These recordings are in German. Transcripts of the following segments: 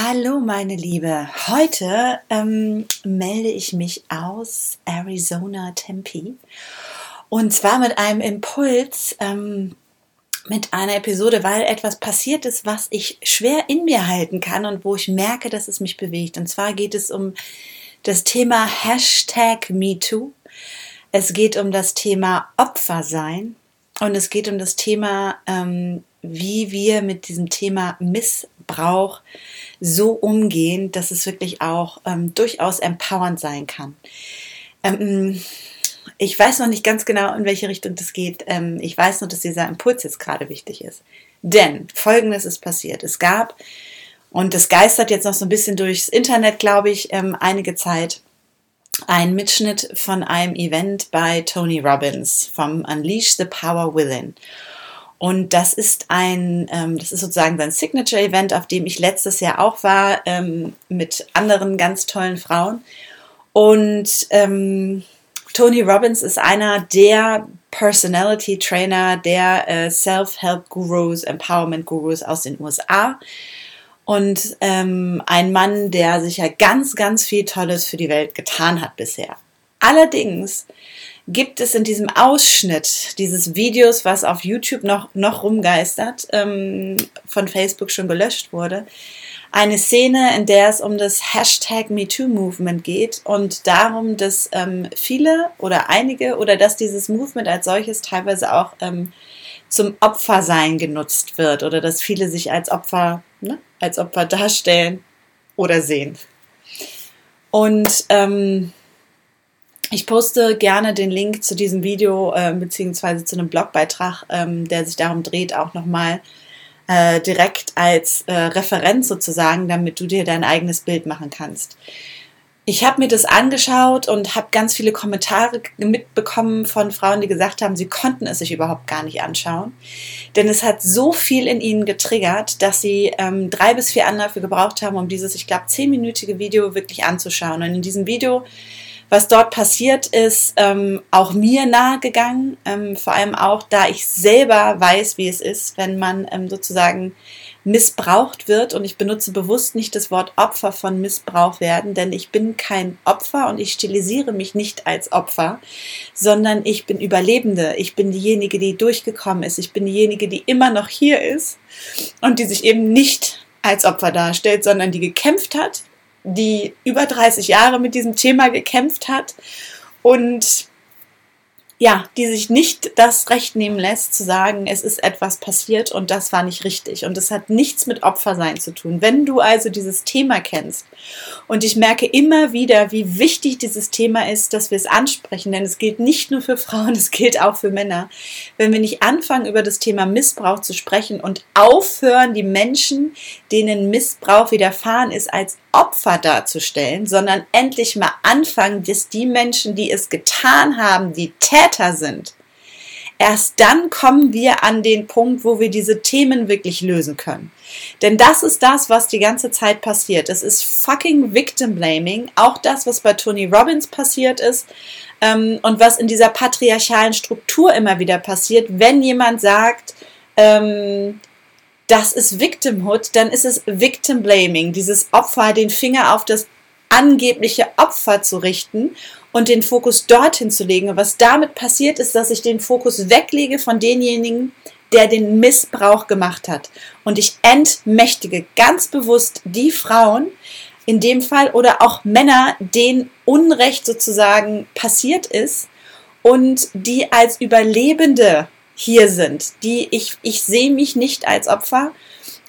Hallo meine Liebe, heute ähm, melde ich mich aus Arizona Tempe und zwar mit einem Impuls, ähm, mit einer Episode, weil etwas passiert ist, was ich schwer in mir halten kann und wo ich merke, dass es mich bewegt. Und zwar geht es um das Thema Hashtag MeToo. Es geht um das Thema Opfer sein und es geht um das Thema, ähm, wie wir mit diesem Thema Missbrauch so umgehen, dass es wirklich auch ähm, durchaus empowernd sein kann. Ähm, ich weiß noch nicht ganz genau, in welche Richtung das geht. Ähm, ich weiß nur, dass dieser Impuls jetzt gerade wichtig ist. Denn Folgendes ist passiert. Es gab, und das geistert jetzt noch so ein bisschen durchs Internet, glaube ich, ähm, einige Zeit, ein Mitschnitt von einem Event bei Tony Robbins vom Unleash the Power Within. Und das ist ein, ähm, das ist sozusagen sein Signature-Event, auf dem ich letztes Jahr auch war, ähm, mit anderen ganz tollen Frauen. Und ähm, Tony Robbins ist einer der Personality Trainer, der äh, Self-Help Gurus, Empowerment Gurus aus den USA. Und ähm, ein Mann, der sicher ganz, ganz viel Tolles für die Welt getan hat bisher. Allerdings gibt es in diesem Ausschnitt dieses Videos, was auf YouTube noch, noch rumgeistert, ähm, von Facebook schon gelöscht wurde, eine Szene, in der es um das Hashtag MeToo-Movement geht und darum, dass ähm, viele oder einige oder dass dieses Movement als solches teilweise auch ähm, zum Opfersein genutzt wird oder dass viele sich als Opfer, ne, als Opfer darstellen oder sehen. Und ähm, ich poste gerne den Link zu diesem Video äh, beziehungsweise zu einem Blogbeitrag, ähm, der sich darum dreht, auch nochmal äh, direkt als äh, Referenz sozusagen, damit du dir dein eigenes Bild machen kannst. Ich habe mir das angeschaut und habe ganz viele Kommentare mitbekommen von Frauen, die gesagt haben, sie konnten es sich überhaupt gar nicht anschauen. Denn es hat so viel in ihnen getriggert, dass sie ähm, drei bis vier Anläufe gebraucht haben, um dieses, ich glaube, zehnminütige Video wirklich anzuschauen. Und in diesem Video was dort passiert ist, ähm, auch mir nahegegangen. Ähm, vor allem auch, da ich selber weiß, wie es ist, wenn man ähm, sozusagen missbraucht wird. Und ich benutze bewusst nicht das Wort Opfer von Missbrauch werden, denn ich bin kein Opfer und ich stilisiere mich nicht als Opfer, sondern ich bin Überlebende. Ich bin diejenige, die durchgekommen ist. Ich bin diejenige, die immer noch hier ist und die sich eben nicht als Opfer darstellt, sondern die gekämpft hat, die über 30 Jahre mit diesem Thema gekämpft hat. Und ja, die sich nicht das Recht nehmen lässt, zu sagen, es ist etwas passiert und das war nicht richtig. Und das hat nichts mit Opfersein zu tun. Wenn du also dieses Thema kennst und ich merke immer wieder, wie wichtig dieses Thema ist, dass wir es ansprechen, denn es gilt nicht nur für Frauen, es gilt auch für Männer. Wenn wir nicht anfangen, über das Thema Missbrauch zu sprechen und aufhören, die Menschen, denen Missbrauch widerfahren ist, als Opfer darzustellen, sondern endlich mal anfangen, dass die Menschen, die es getan haben, die Täter sind. Erst dann kommen wir an den Punkt, wo wir diese Themen wirklich lösen können. Denn das ist das, was die ganze Zeit passiert. Es ist fucking Victim Blaming. Auch das, was bei Tony Robbins passiert ist ähm, und was in dieser patriarchalen Struktur immer wieder passiert, wenn jemand sagt, ähm, das ist Victimhood, dann ist es Victim Blaming, dieses Opfer, den Finger auf das angebliche Opfer zu richten und den Fokus dorthin zu legen. Und was damit passiert, ist, dass ich den Fokus weglege von denjenigen, der den Missbrauch gemacht hat. Und ich entmächtige ganz bewusst die Frauen, in dem Fall, oder auch Männer, denen Unrecht sozusagen passiert ist und die als Überlebende hier sind, die ich, ich sehe mich nicht als Opfer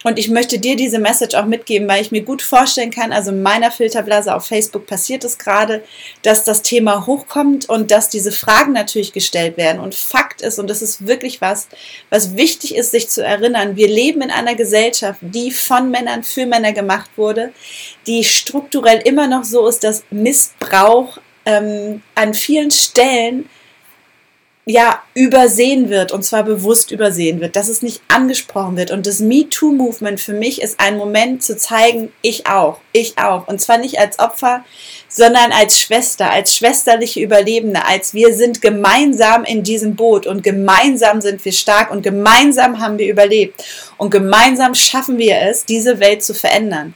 und ich möchte dir diese Message auch mitgeben, weil ich mir gut vorstellen kann, also in meiner Filterblase auf Facebook passiert es gerade, dass das Thema hochkommt und dass diese Fragen natürlich gestellt werden. Und Fakt ist, und das ist wirklich was, was wichtig ist, sich zu erinnern, wir leben in einer Gesellschaft, die von Männern für Männer gemacht wurde, die strukturell immer noch so ist, dass Missbrauch ähm, an vielen Stellen ja, übersehen wird und zwar bewusst übersehen wird, dass es nicht angesprochen wird. Und das MeToo-Movement für mich ist ein Moment zu zeigen, ich auch, ich auch. Und zwar nicht als Opfer, sondern als Schwester, als schwesterliche Überlebende, als wir sind gemeinsam in diesem Boot und gemeinsam sind wir stark und gemeinsam haben wir überlebt und gemeinsam schaffen wir es, diese Welt zu verändern.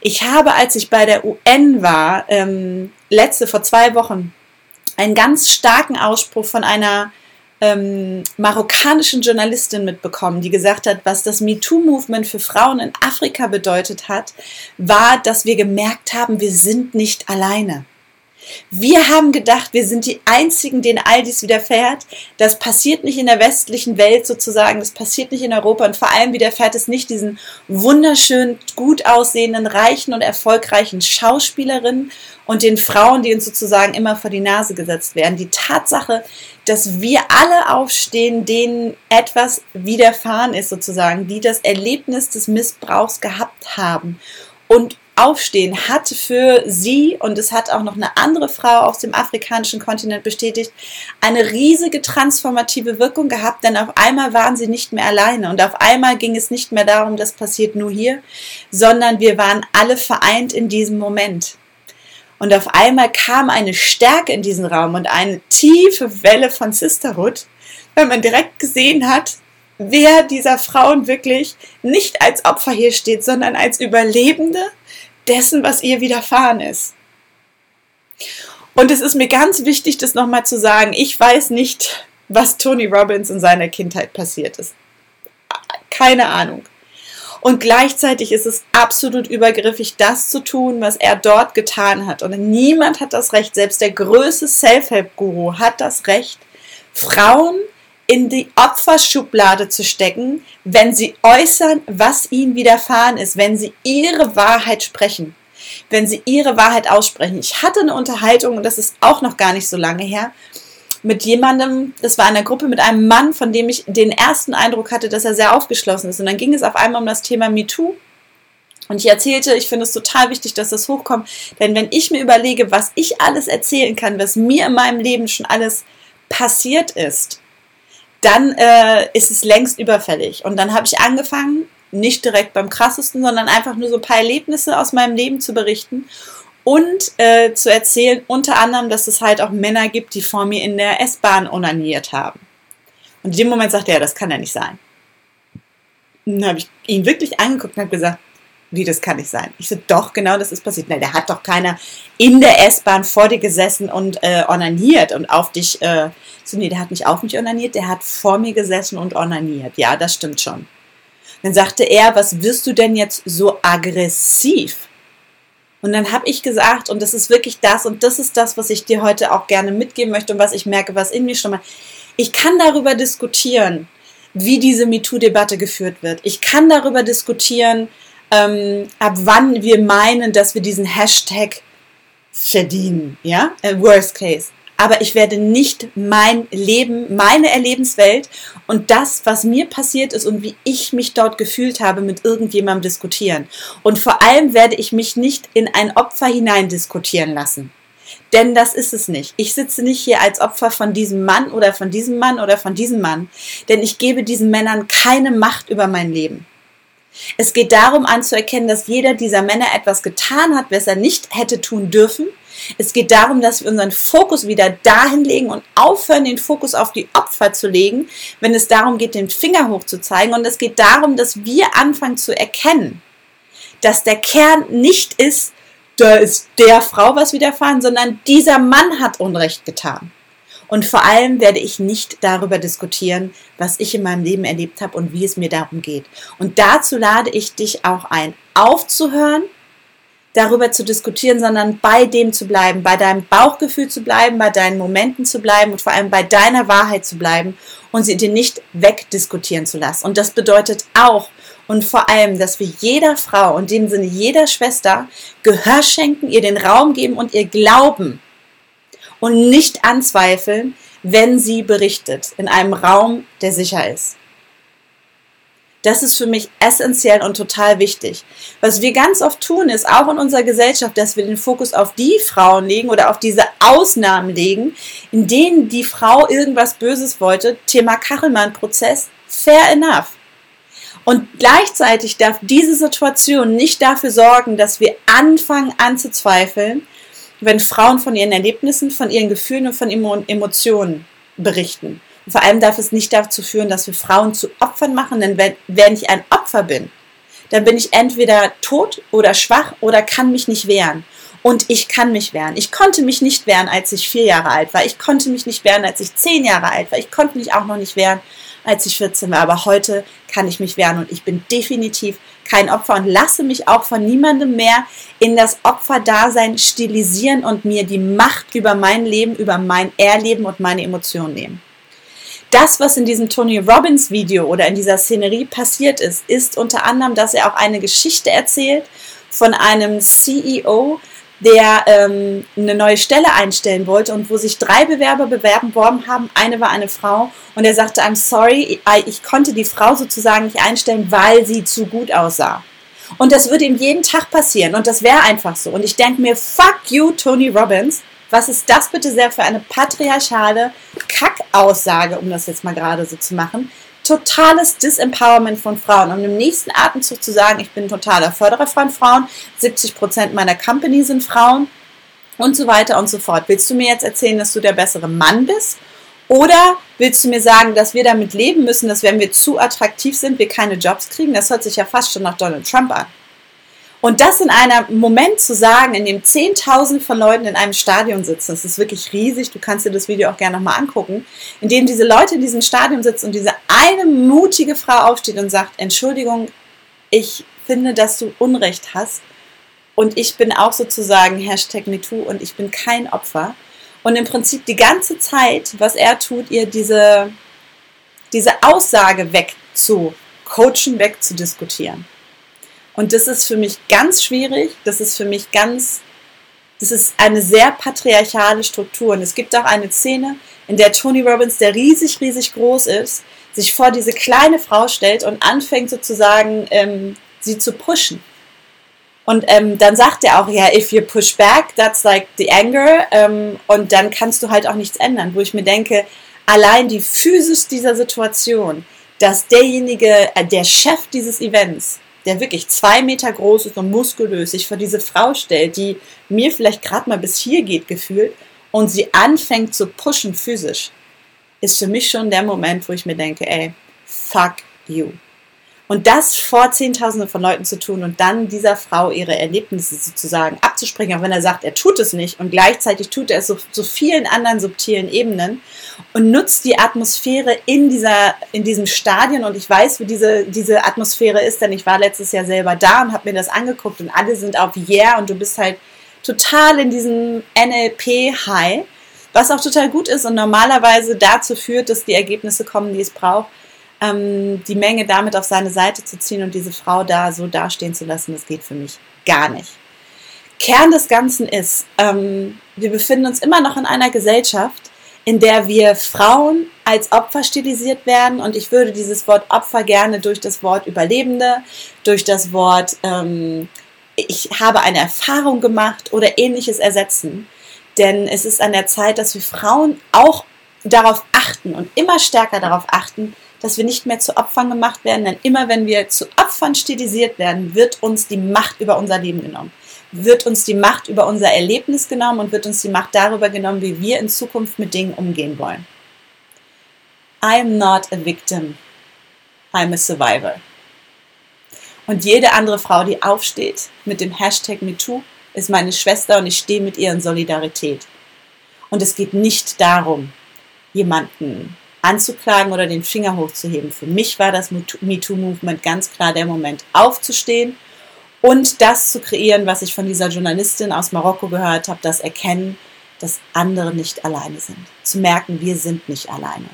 Ich habe, als ich bei der UN war, ähm, letzte, vor zwei Wochen, einen ganz starken Ausspruch von einer ähm, marokkanischen Journalistin mitbekommen, die gesagt hat, was das MeToo-Movement für Frauen in Afrika bedeutet hat, war, dass wir gemerkt haben, wir sind nicht alleine. Wir haben gedacht, wir sind die Einzigen, denen all dies widerfährt. Das passiert nicht in der westlichen Welt sozusagen, das passiert nicht in Europa und vor allem widerfährt es nicht diesen wunderschön gut aussehenden, reichen und erfolgreichen Schauspielerinnen und den Frauen, die uns sozusagen immer vor die Nase gesetzt werden. Die Tatsache, dass wir alle aufstehen, denen etwas widerfahren ist sozusagen, die das Erlebnis des Missbrauchs gehabt haben und Aufstehen hat für sie, und es hat auch noch eine andere Frau aus dem afrikanischen Kontinent bestätigt, eine riesige transformative Wirkung gehabt, denn auf einmal waren sie nicht mehr alleine und auf einmal ging es nicht mehr darum, das passiert nur hier, sondern wir waren alle vereint in diesem Moment. Und auf einmal kam eine Stärke in diesen Raum und eine tiefe Welle von Sisterhood, weil man direkt gesehen hat, wer dieser Frauen wirklich nicht als Opfer hier steht, sondern als Überlebende dessen, was ihr widerfahren ist. Und es ist mir ganz wichtig, das nochmal zu sagen. Ich weiß nicht, was Tony Robbins in seiner Kindheit passiert ist. Keine Ahnung. Und gleichzeitig ist es absolut übergriffig, das zu tun, was er dort getan hat. Und niemand hat das Recht, selbst der größte Self-Help-Guru hat das Recht, Frauen in die Opferschublade zu stecken, wenn sie äußern, was ihnen widerfahren ist, wenn sie ihre Wahrheit sprechen, wenn sie ihre Wahrheit aussprechen. Ich hatte eine Unterhaltung, und das ist auch noch gar nicht so lange her, mit jemandem, das war in einer Gruppe mit einem Mann, von dem ich den ersten Eindruck hatte, dass er sehr aufgeschlossen ist. Und dann ging es auf einmal um das Thema MeToo. Und ich erzählte, ich finde es total wichtig, dass das hochkommt, denn wenn ich mir überlege, was ich alles erzählen kann, was mir in meinem Leben schon alles passiert ist, dann äh, ist es längst überfällig. Und dann habe ich angefangen, nicht direkt beim krassesten, sondern einfach nur so ein paar Erlebnisse aus meinem Leben zu berichten und äh, zu erzählen, unter anderem, dass es halt auch Männer gibt, die vor mir in der S-Bahn onaniert haben. Und in dem Moment sagte er, das kann ja nicht sein. Und dann habe ich ihn wirklich angeguckt und habe gesagt, wie, das kann nicht sein. Ich so, doch, genau das ist passiert. Nein, der hat doch keiner in der S-Bahn vor dir gesessen und äh, onaniert und auf dich, äh, so, nee, der hat nicht auf mich onaniert, der hat vor mir gesessen und onaniert. Ja, das stimmt schon. Dann sagte er, was wirst du denn jetzt so aggressiv? Und dann habe ich gesagt, und das ist wirklich das, und das ist das, was ich dir heute auch gerne mitgeben möchte und was ich merke, was in mir schon mal. Ich kann darüber diskutieren, wie diese MeToo-Debatte geführt wird. Ich kann darüber diskutieren, ähm, ab wann wir meinen, dass wir diesen Hashtag verdienen, ja, äh, Worst Case. Aber ich werde nicht mein Leben, meine Erlebenswelt und das, was mir passiert ist und wie ich mich dort gefühlt habe, mit irgendjemandem diskutieren. Und vor allem werde ich mich nicht in ein Opfer hinein diskutieren lassen. Denn das ist es nicht. Ich sitze nicht hier als Opfer von diesem Mann oder von diesem Mann oder von diesem Mann, denn ich gebe diesen Männern keine Macht über mein Leben. Es geht darum anzuerkennen, dass jeder dieser Männer etwas getan hat, was er nicht hätte tun dürfen. Es geht darum, dass wir unseren Fokus wieder dahin legen und aufhören, den Fokus auf die Opfer zu legen, wenn es darum geht, den Finger hoch zu zeigen. Und es geht darum, dass wir anfangen zu erkennen, dass der Kern nicht ist, da ist der Frau was widerfahren, sondern dieser Mann hat Unrecht getan. Und vor allem werde ich nicht darüber diskutieren, was ich in meinem Leben erlebt habe und wie es mir darum geht. Und dazu lade ich dich auch ein, aufzuhören, darüber zu diskutieren, sondern bei dem zu bleiben, bei deinem Bauchgefühl zu bleiben, bei deinen Momenten zu bleiben und vor allem bei deiner Wahrheit zu bleiben und sie dir nicht wegdiskutieren zu lassen. Und das bedeutet auch, und vor allem, dass wir jeder Frau und dem Sinne jeder Schwester Gehör schenken, ihr den Raum geben und ihr glauben und nicht anzweifeln, wenn sie berichtet in einem Raum, der sicher ist. Das ist für mich essentiell und total wichtig. Was wir ganz oft tun, ist auch in unserer Gesellschaft, dass wir den Fokus auf die Frauen legen oder auf diese Ausnahmen legen, in denen die Frau irgendwas Böses wollte. Thema Kachelmann-Prozess, fair enough. Und gleichzeitig darf diese Situation nicht dafür sorgen, dass wir anfangen anzuzweifeln, wenn Frauen von ihren Erlebnissen, von ihren Gefühlen und von Emotionen berichten. Und vor allem darf es nicht dazu führen, dass wir Frauen zu Opfern machen, denn wenn, wenn ich ein Opfer bin, dann bin ich entweder tot oder schwach oder kann mich nicht wehren. Und ich kann mich wehren. Ich konnte mich nicht wehren, als ich vier Jahre alt war. Ich konnte mich nicht wehren, als ich zehn Jahre alt war. Ich konnte mich auch noch nicht wehren, als ich 14 war. Aber heute kann ich mich wehren und ich bin definitiv kein Opfer und lasse mich auch von niemandem mehr in das Opferdasein stilisieren und mir die Macht über mein Leben, über mein Erleben und meine Emotionen nehmen. Das, was in diesem Tony Robbins Video oder in dieser Szenerie passiert ist, ist unter anderem, dass er auch eine Geschichte erzählt von einem CEO, der ähm, eine neue Stelle einstellen wollte und wo sich drei Bewerber bewerben haben. Eine war eine Frau und er sagte, I'm sorry, ich konnte die Frau sozusagen nicht einstellen, weil sie zu gut aussah. Und das würde ihm jeden Tag passieren und das wäre einfach so. Und ich denke mir, fuck you, Tony Robbins. Was ist das bitte sehr für eine patriarchale Kackaussage, um das jetzt mal gerade so zu machen? Totales Disempowerment von Frauen. Und im nächsten Atemzug zu sagen, ich bin totaler Förderer von Frauen, 70 Prozent meiner Company sind Frauen und so weiter und so fort. Willst du mir jetzt erzählen, dass du der bessere Mann bist? Oder willst du mir sagen, dass wir damit leben müssen, dass wenn wir zu attraktiv sind, wir keine Jobs kriegen? Das hört sich ja fast schon nach Donald Trump an. Und das in einem Moment zu sagen, in dem Zehntausende von Leuten in einem Stadion sitzen, das ist wirklich riesig, du kannst dir das Video auch gerne nochmal angucken, in dem diese Leute in diesem Stadion sitzen und diese eine mutige Frau aufsteht und sagt, Entschuldigung, ich finde, dass du Unrecht hast und ich bin auch sozusagen Hashtag MeToo und ich bin kein Opfer. Und im Prinzip die ganze Zeit, was er tut, ihr diese, diese Aussage wegzucoachen, wegzudiskutieren. Und das ist für mich ganz schwierig. Das ist für mich ganz, das ist eine sehr patriarchale Struktur. Und es gibt auch eine Szene, in der Tony Robbins, der riesig, riesig groß ist, sich vor diese kleine Frau stellt und anfängt sozusagen, ähm, sie zu pushen. Und ähm, dann sagt er auch, ja, if you push back, that's like the anger. Ähm, und dann kannst du halt auch nichts ändern. Wo ich mir denke, allein die Physis dieser Situation, dass derjenige, äh, der Chef dieses Events, der wirklich zwei Meter groß ist und muskulös, sich vor diese Frau stellt, die mir vielleicht gerade mal bis hier geht gefühlt und sie anfängt zu pushen physisch, ist für mich schon der Moment, wo ich mir denke, ey, fuck you. Und das vor Zehntausenden von Leuten zu tun und dann dieser Frau ihre Erlebnisse sozusagen abzuspringen, auch wenn er sagt, er tut es nicht. Und gleichzeitig tut er es so, so vielen anderen subtilen Ebenen und nutzt die Atmosphäre in, dieser, in diesem Stadion. Und ich weiß, wie diese, diese Atmosphäre ist, denn ich war letztes Jahr selber da und habe mir das angeguckt und alle sind auf Yeah und du bist halt total in diesem NLP-High, was auch total gut ist und normalerweise dazu führt, dass die Ergebnisse kommen, die es braucht ähm, die Menge damit auf seine Seite zu ziehen und diese Frau da so dastehen zu lassen, das geht für mich gar nicht. Kern des Ganzen ist, ähm, wir befinden uns immer noch in einer Gesellschaft, in der wir Frauen als Opfer stilisiert werden und ich würde dieses Wort Opfer gerne durch das Wort Überlebende, durch das Wort ähm, ich habe eine Erfahrung gemacht oder ähnliches ersetzen. Denn es ist an der Zeit, dass wir Frauen auch darauf achten und immer stärker darauf achten, dass wir nicht mehr zu Opfern gemacht werden, denn immer wenn wir zu Opfern stilisiert werden, wird uns die Macht über unser Leben genommen. Wird uns die Macht über unser Erlebnis genommen und wird uns die Macht darüber genommen, wie wir in Zukunft mit Dingen umgehen wollen. I'm not a victim. I'm a survivor. Und jede andere Frau, die aufsteht mit dem Hashtag MeToo, ist meine Schwester und ich stehe mit ihr in Solidarität. Und es geht nicht darum, jemanden anzuklagen oder den Finger hochzuheben. Für mich war das MeToo-Movement ganz klar der Moment, aufzustehen und das zu kreieren, was ich von dieser Journalistin aus Marokko gehört habe, das Erkennen, dass andere nicht alleine sind. Zu merken, wir sind nicht alleine.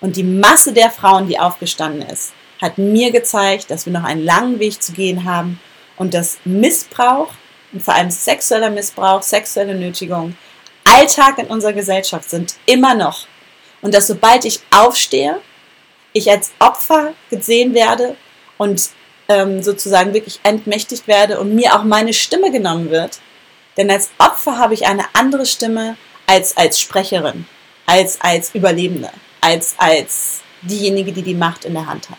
Und die Masse der Frauen, die aufgestanden ist, hat mir gezeigt, dass wir noch einen langen Weg zu gehen haben und dass Missbrauch und vor allem sexueller Missbrauch, sexuelle Nötigung Alltag in unserer Gesellschaft sind, immer noch. Und dass sobald ich aufstehe, ich als Opfer gesehen werde und ähm, sozusagen wirklich entmächtigt werde und mir auch meine Stimme genommen wird. Denn als Opfer habe ich eine andere Stimme als als Sprecherin, als als Überlebende, als als diejenige, die die Macht in der Hand hat.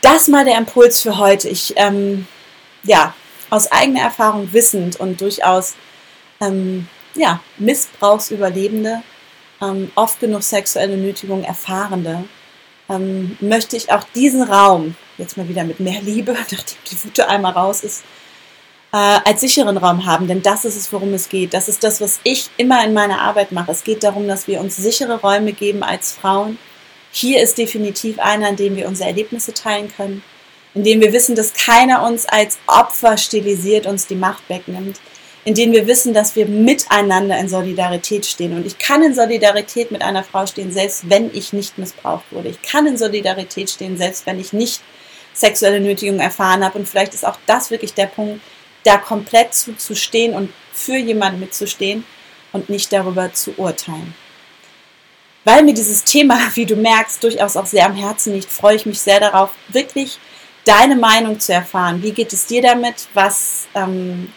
Das mal der Impuls für heute. Ich, ähm, ja, aus eigener Erfahrung wissend und durchaus, ähm, ja, Missbrauchsüberlebende, ähm, oft genug sexuelle Nötigung erfahrende, ähm, möchte ich auch diesen Raum, jetzt mal wieder mit mehr Liebe, nachdem die Wut einmal raus ist, äh, als sicheren Raum haben. Denn das ist es, worum es geht. Das ist das, was ich immer in meiner Arbeit mache. Es geht darum, dass wir uns sichere Räume geben als Frauen. Hier ist definitiv einer, in dem wir unsere Erlebnisse teilen können, in dem wir wissen, dass keiner uns als Opfer stilisiert, uns die Macht wegnimmt, in denen wir wissen, dass wir miteinander in Solidarität stehen. Und ich kann in Solidarität mit einer Frau stehen, selbst wenn ich nicht missbraucht wurde. Ich kann in Solidarität stehen, selbst wenn ich nicht sexuelle Nötigung erfahren habe. Und vielleicht ist auch das wirklich der Punkt, da komplett zuzustehen und für jemanden mitzustehen und nicht darüber zu urteilen. Weil mir dieses Thema, wie du merkst, durchaus auch sehr am Herzen liegt, freue ich mich sehr darauf, wirklich deine Meinung zu erfahren. Wie geht es dir damit? Was ähm,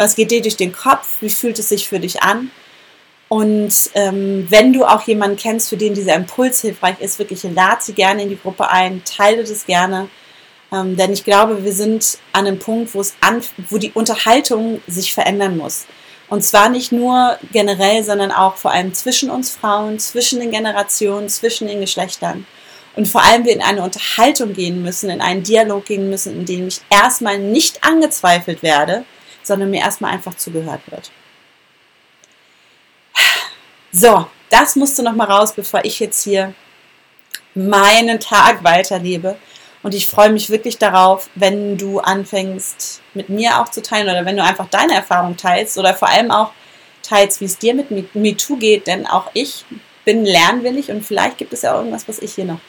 was geht dir durch den Kopf? Wie fühlt es sich für dich an? Und ähm, wenn du auch jemanden kennst, für den dieser Impuls hilfreich ist, wirklich lade sie gerne in die Gruppe ein, teile das gerne. Ähm, denn ich glaube, wir sind an einem Punkt, wo, es an, wo die Unterhaltung sich verändern muss. Und zwar nicht nur generell, sondern auch vor allem zwischen uns Frauen, zwischen den Generationen, zwischen den Geschlechtern. Und vor allem wir in eine Unterhaltung gehen müssen, in einen Dialog gehen müssen, in dem ich erstmal nicht angezweifelt werde, sondern mir erstmal einfach zugehört wird. So, das musste noch mal raus, bevor ich jetzt hier meinen Tag weiterlebe. Und ich freue mich wirklich darauf, wenn du anfängst, mit mir auch zu teilen oder wenn du einfach deine Erfahrung teilst oder vor allem auch teilst, wie es dir mit MeToo geht, denn auch ich bin lernwillig und vielleicht gibt es ja irgendwas, was ich hier noch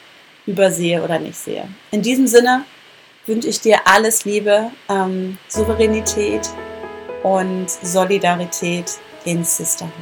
übersehe oder nicht sehe. In diesem Sinne, wünsche ich dir alles Liebe, ähm, Souveränität und Solidarität in Sisterhood.